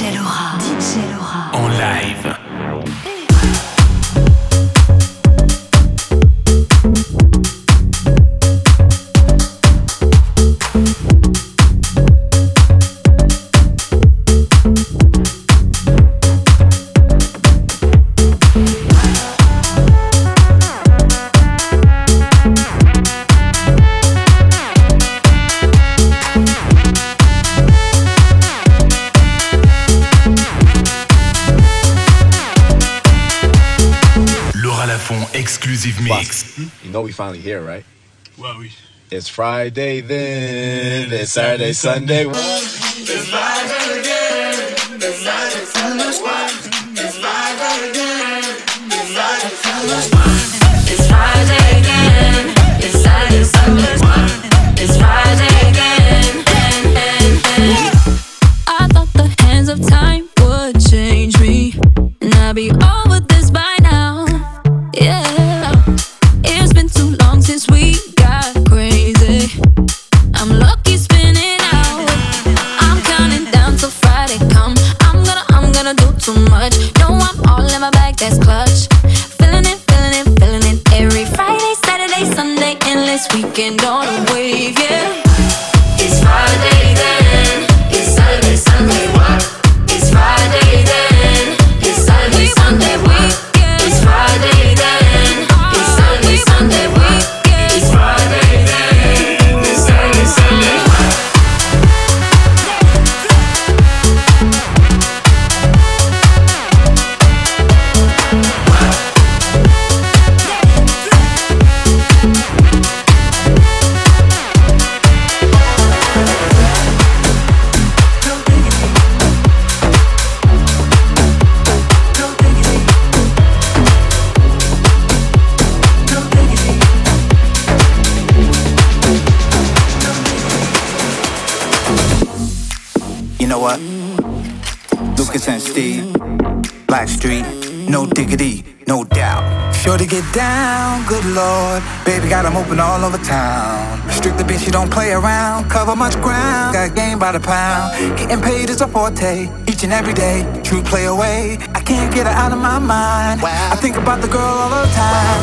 DJ Laura. DJ Laura. En live. It's Friday then. It's Saturday, Sunday. It's Street, no diggity, no doubt. Sure to get down, good lord. Baby got 'em open all over town. Strictly bitch, you don't play around. Cover much ground, got game by the pound. Getting paid is a forte, each and every day. True play away, I can't get her out of my mind. I think about the girl all the time.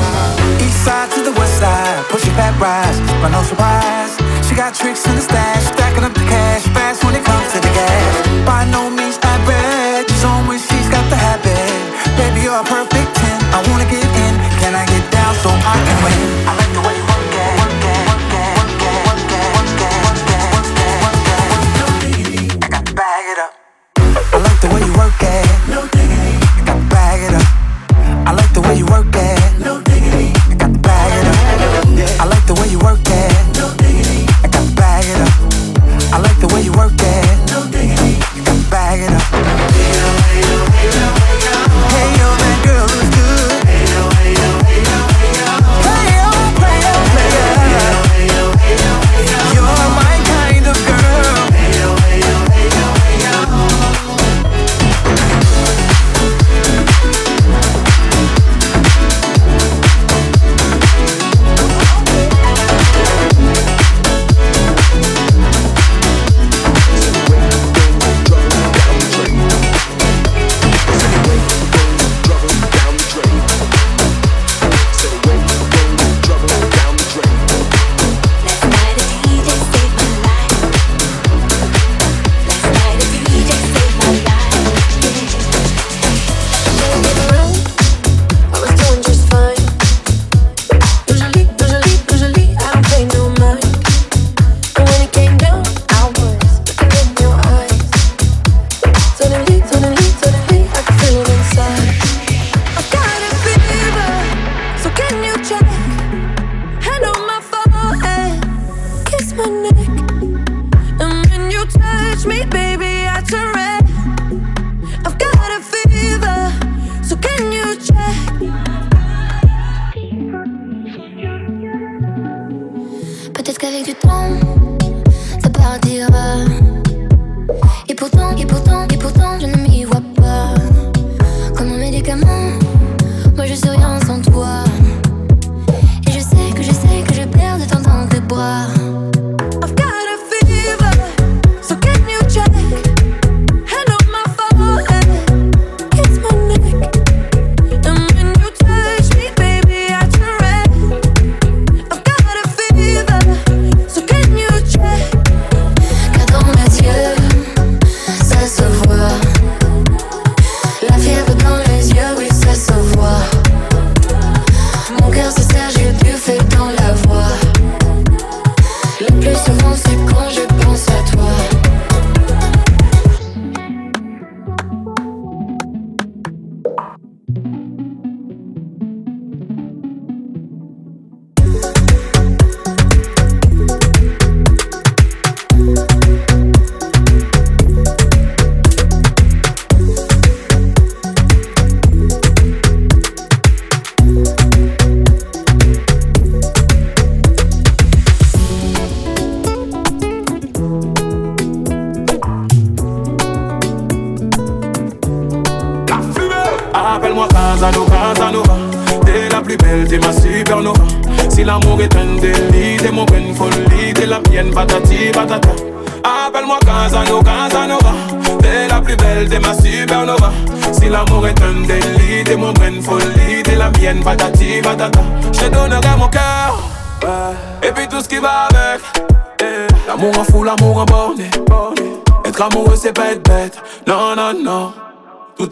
East side to the west side, pushing back rise, but no surprise. She got tricks in the stash, stacking up the cash fast when it comes to the gas. By no means a perfect 10. I wanna get in, can I get down so I can win? I like the way you work it. Work it, work it, work it, work it, work it, work it, work it, work it. No. I got to bag it up. I like the way you work it. No. I got to bag it up. I like the way you work it. Parce qu'avec du temps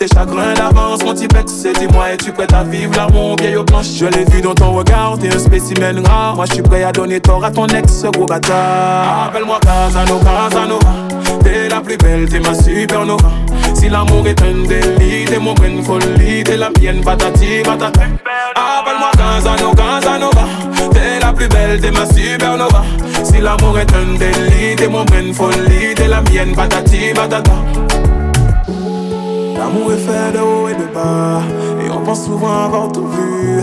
tes chagrins d'avance, mon petit bec. C'est dis-moi, es-tu prêt à vivre là, mon vieil planche Je l'ai vu dans ton regard, t'es un spécimen rare. Moi, je suis prêt à donner tort à ton ex, gros bâtard. Appelle-moi Casano, Casanova. T'es la plus belle, t'es ma supernova. Si l'amour est un délit, t'es mon brain folie, t'es la mienne, patati, patata. Appelle-moi Casano, Casanova. T'es la plus belle, t'es ma supernova. Si l'amour est un délit, t'es mon brain folie, t'es la mienne, patati, patata. L'amour est fait de haut et de bas, et on pense souvent avoir tout vu.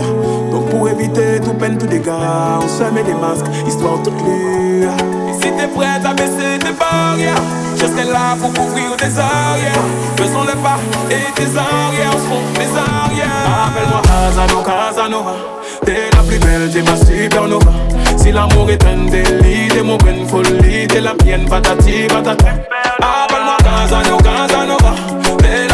Donc pour éviter tout peine, tout dégât, on se met des masques, histoire toute lue. Et si t'es prête à baisser tes barrières, je serai là pour couvrir tes arrières. Faisons le pas et tes arrières seront mes arrières. Appelle-moi Casano, Casanova, t'es la plus belle, t'es ma supernova. Si l'amour est un délit, t'es mon brin folie, t'es la mienne, patati, patata. Appelle-moi Casano, Casanova.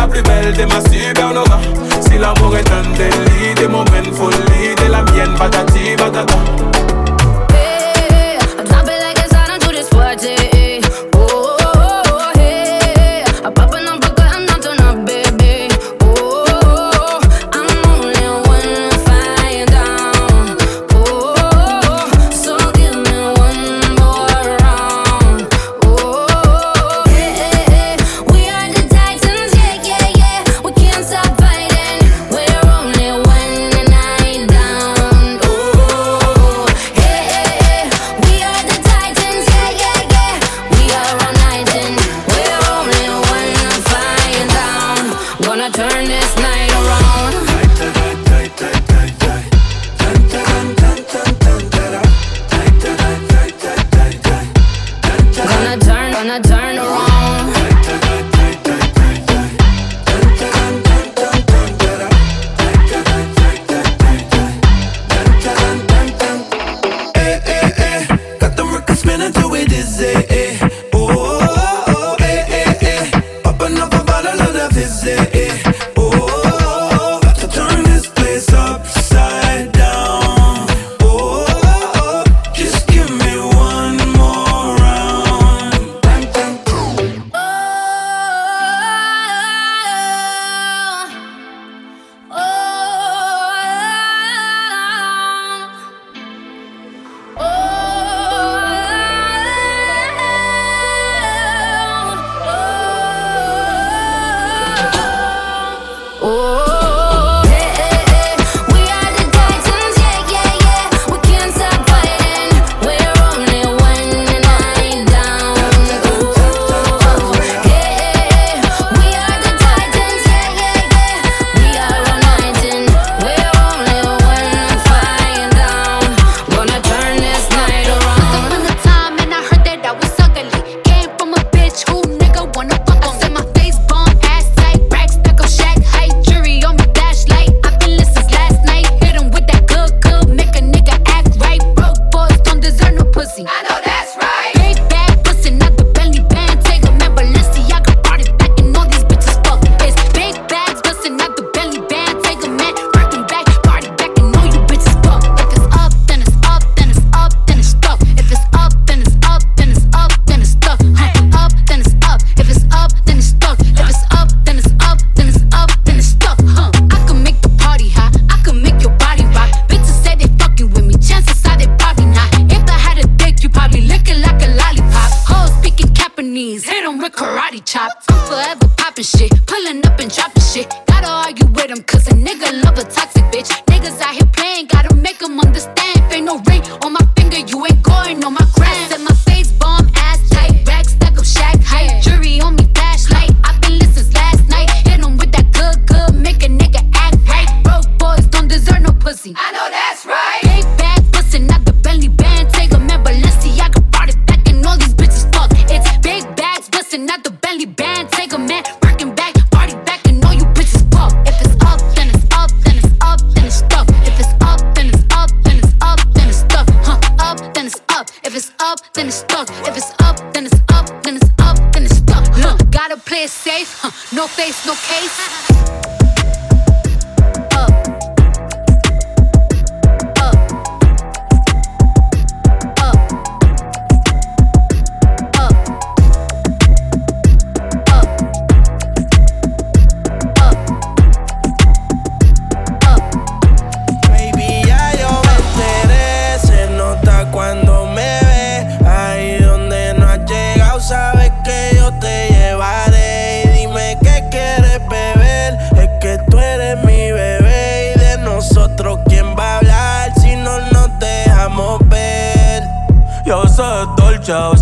plus belle de ma supernova. Si l'amour est un délit, des moments de folie, de la mienne, patati patata.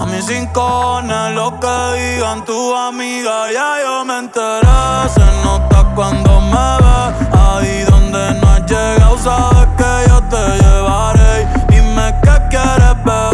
A mis rincones, lo que digan tu amiga, ya yo me enteré. Se nota cuando me ves, ahí donde no has llegado, sabes que yo te llevaré. Dime qué quieres beber,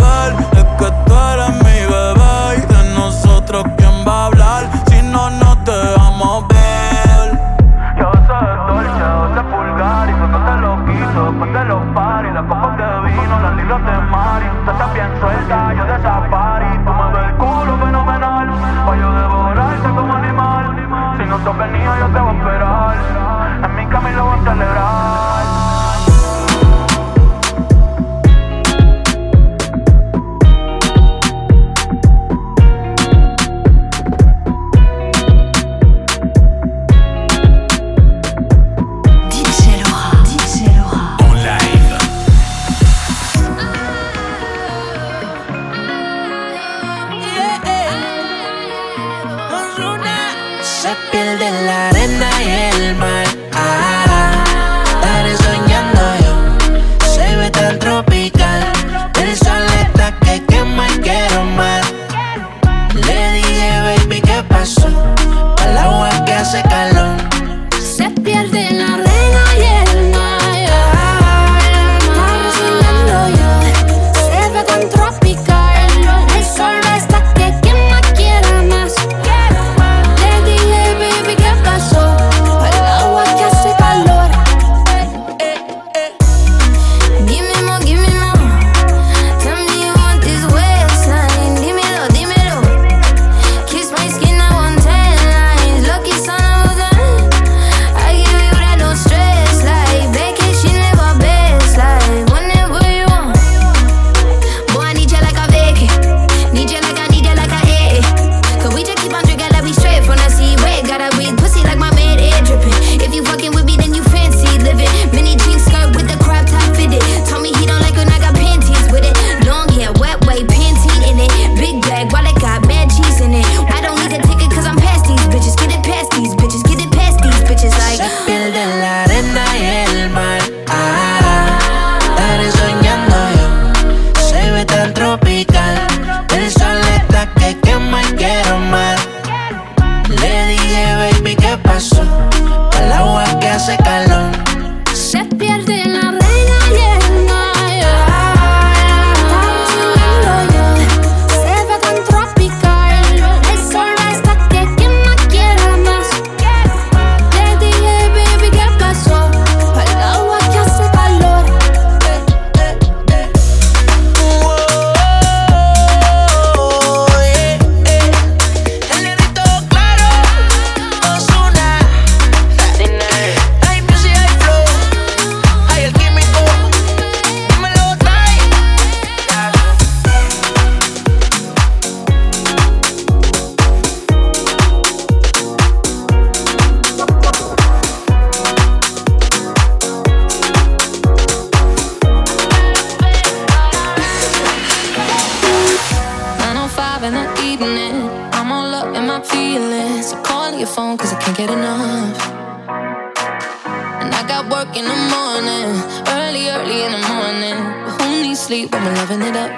sleep when we're loving it up.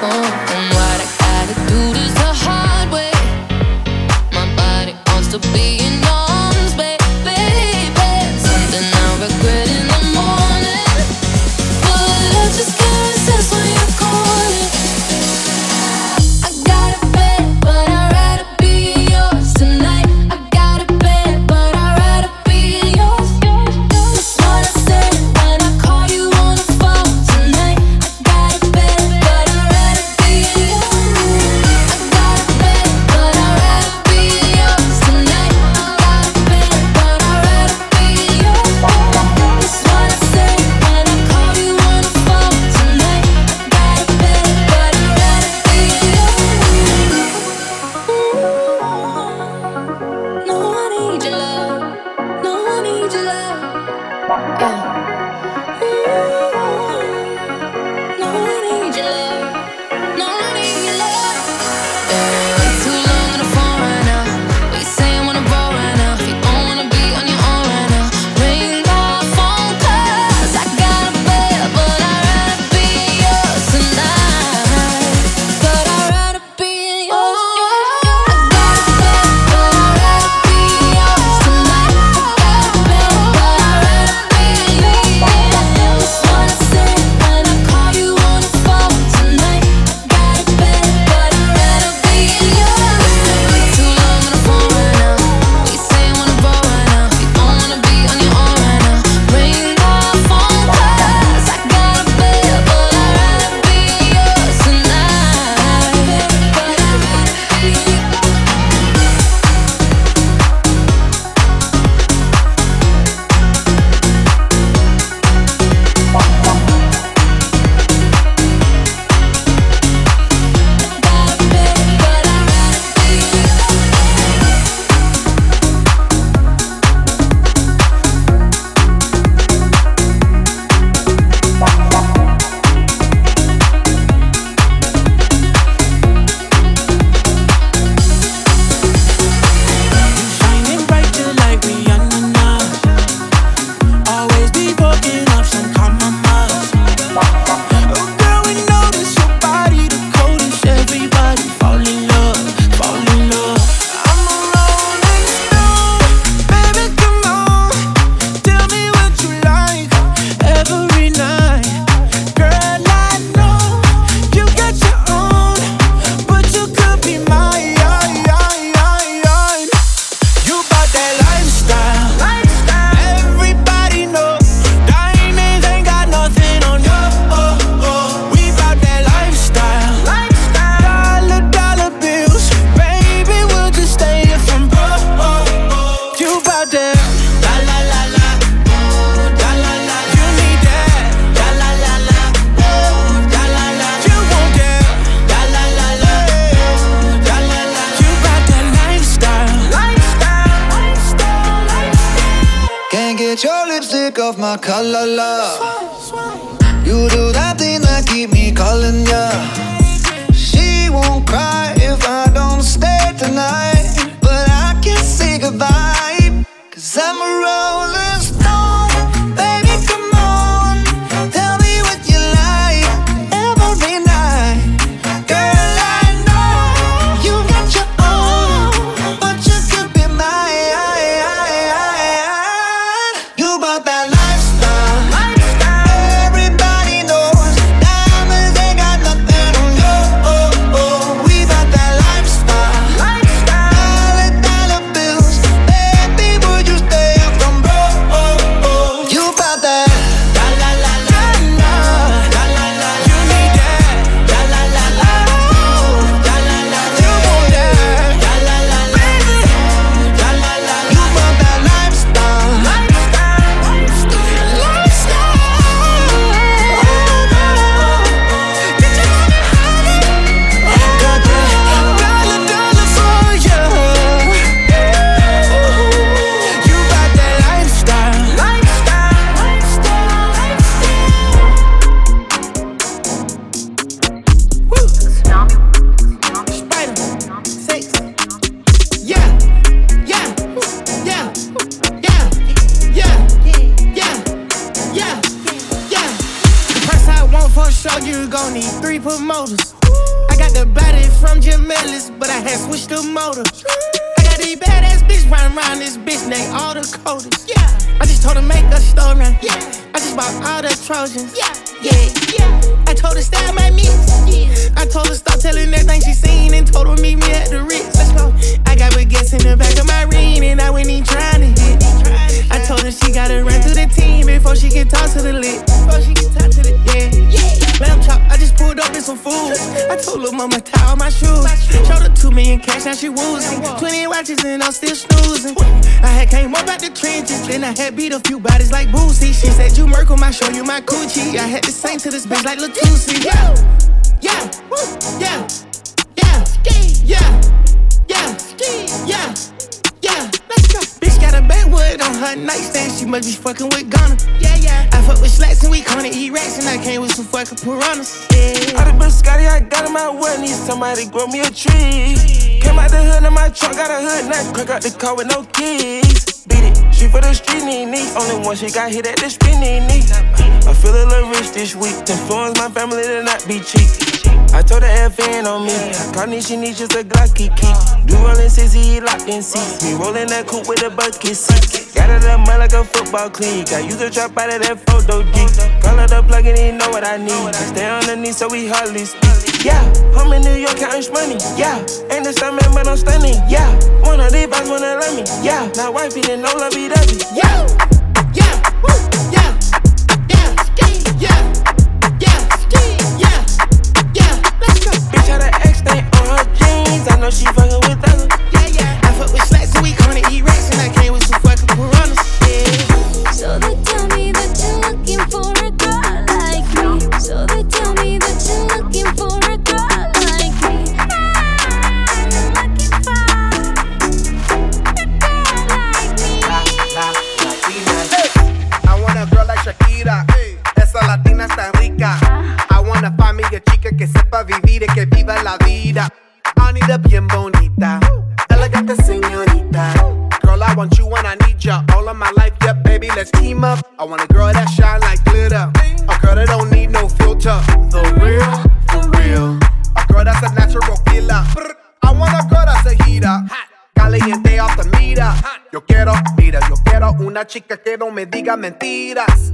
Oh, and what I gotta do is the hard way. My body wants to be. get your lipstick off my collar, love. You do that thing that keep me calling ya. She won't cry if I don't stay tonight, but I can't say goodbye, cause I'm a roller. My coochie. I had to sing to this bitch like Latusi. Yeah, yeah, yeah, yeah, yeah, yeah, yeah, yeah. Let's. Bitch got a backwood on her nightstand. She must be fucking with Gunna. Yeah, yeah. I fuck with slacks and we gonna eat rats and I came with some fucking piranhas. Yeah. All the biscotti I got in my well, need somebody grow me a tree. Came out the hood in my truck, got a hood nut, crack out the car with no keys. Beat it, she for the street, knee, knee. Only one she got hit at the spinny knee. I feel a little rich this week. Influence my family to not be cheap. I told her FN on me. Carney, she needs just a Glocky key. Do rollin' sissy, locked in seats. Me rollin' that coupe with a bucket seat. Got it up mud like a football clique. I use a trap out of that photo geek. Call it up, plug it in, know what I need. I stay underneath so we hardly speak. Yeah, I'm in New York counting money. Yeah, ain't the summer, but I'm stunning. Yeah, one of these boys wanna love me. Yeah, now wifey didn't know lovey dovey. Yeah, yeah, woo, yeah, yeah, yeah, yeah, yeah, yeah. Let's go. Bitch had an X stain on her jeans. I know she fucking with others. Yeah, yeah. I fuck with slacks and we gonna no me diga mentiras.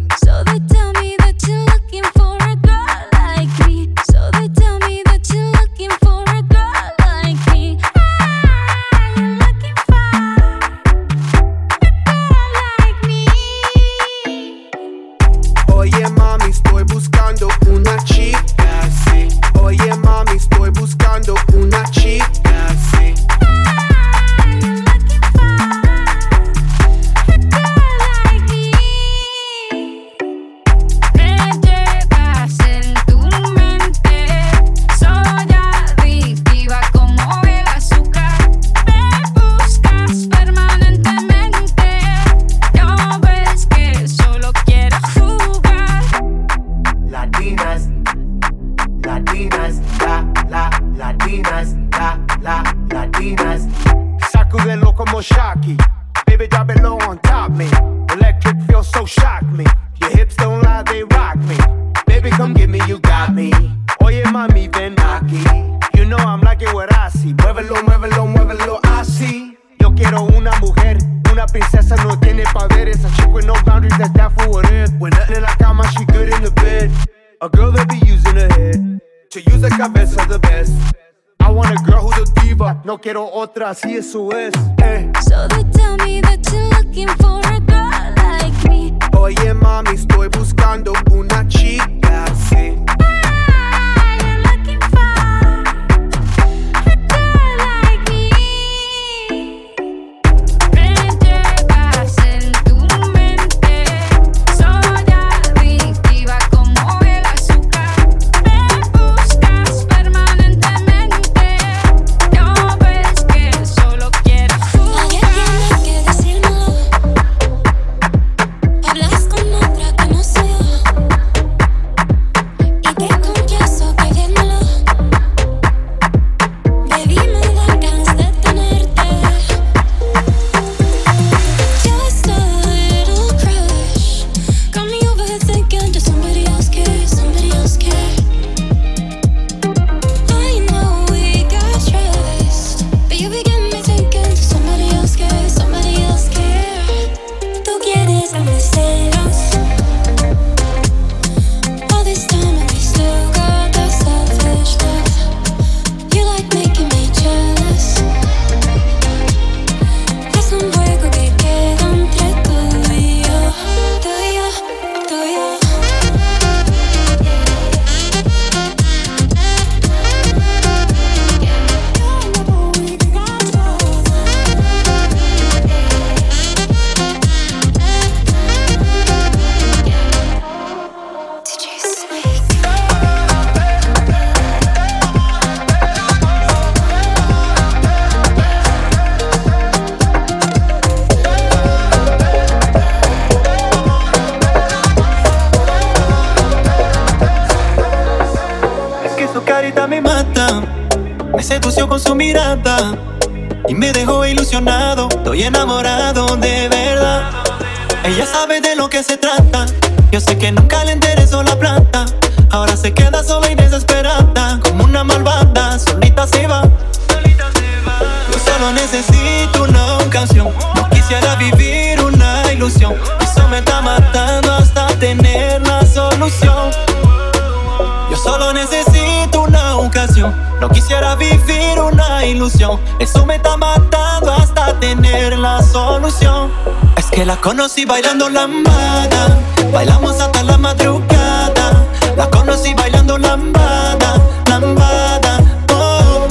Necesito una ocasión. No quisiera vivir una ilusión. Eso me está matando hasta tener la solución. Es que la conocí bailando lambada. Bailamos hasta la madrugada. La conocí bailando lambada, lambada. Oh.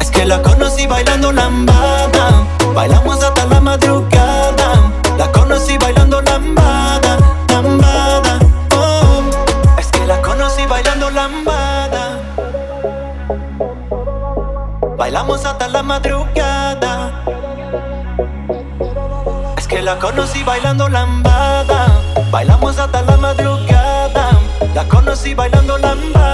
Es que la conocí bailando lambada. Bailamos hasta la madrugada. Es que la conocí bailando lambada. Bailamos hasta la madrugada. La conocí bailando lambada,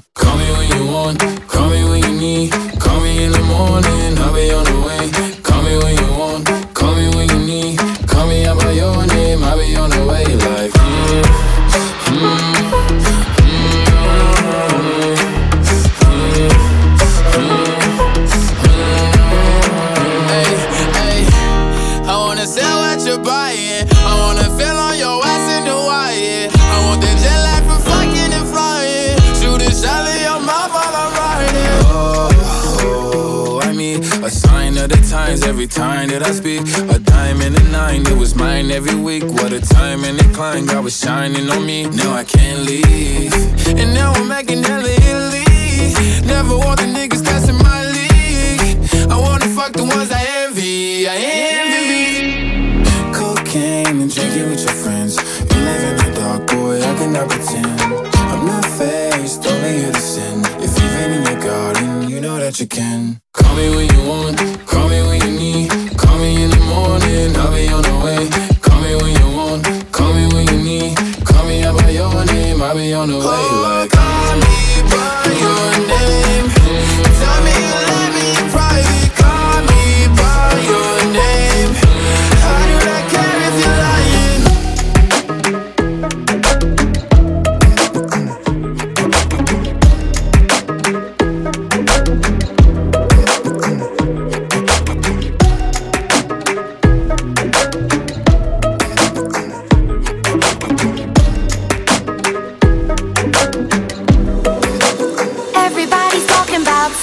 Every time that I speak. A dime and a nine, it was mine every week. What a time and climb, God was shining on me. Now I can't leave. And now I'm making hella Italy. Never want the niggas in my league. I wanna fuck the ones I envy. I envy. Cocaine and drinking with your friends. You live in the dark, boy, I cannot pretend. I'm not faced, only here to sin. If you've in your garden, you know that you can. Call me when you want,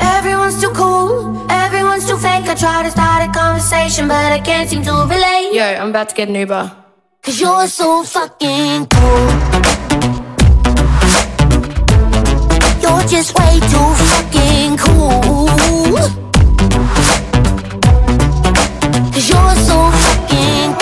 Everyone's too cool, everyone's too fake. I try to start a conversation, but I can't seem to relate. Yo, I'm about to get an Uber. Cause you're so fucking cool. You're just way too fucking cool. Cause you're so fucking cool.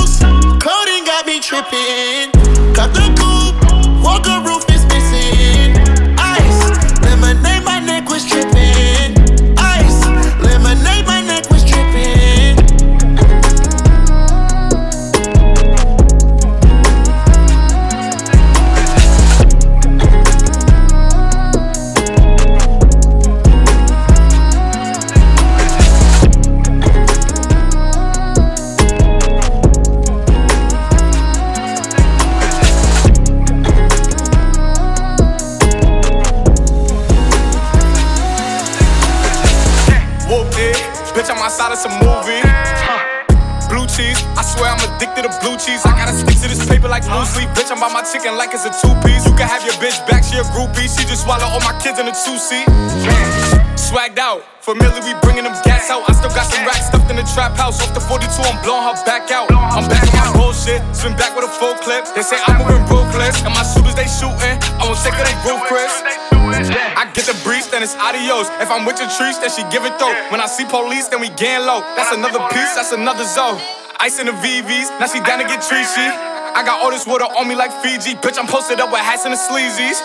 tripping. In a two seat. Swagged out, familiar, we bringing them gas out. I still got some racks stuffed in the trap house. Off the 42, I'm blowing her back out. I'm back on my bullshit, swim back with a full clip. They say I'm moving ruthless, and my shooters they shooting. I won't take they roof, Chris. I get the breeze, then it's adios. If I'm with your trees, then she give it though. When I see police, then we gang low. That's another piece, that's another zone. Ice in the VVs, now she down to get treachy. I got all this water on me like Fiji. Bitch, I'm posted up with hats and the sleazies.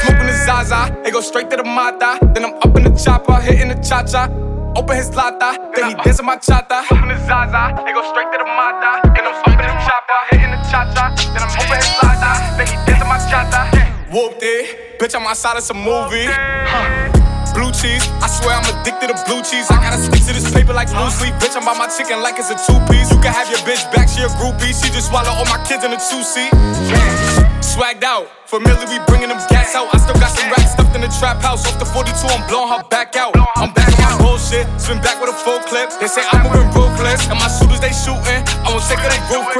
Smoking the Zaza, it go straight to the Mata. Then I'm up in the chopper, hitting the cha cha. Open his lata, then he dancing my chata. Smoking the Zaza, it go straight to the Mata. Then I'm up in the chopper, hitting the cha cha. Then I'm open his lata, then he dancing my chata. Whoopty, bitch, I'm outside of some movie. Huh. Blue cheese, I swear I'm addicted to blue cheese. I gotta stick to this paper like blue sleep. Bitch, I'm by my chicken like it's a two piece. You can have your bitch back, she a groupie. She just swallow all my kids in a two seat. Swagged out, familiar, we bringing them gas out. I still got some racks stuffed in the trap house. Off the 42, I'm blowing her back out. I'm back on my bullshit, swim back with a full clip. They say I'm moving ruthless, and my shooters they shooting. I won't take her, they roof,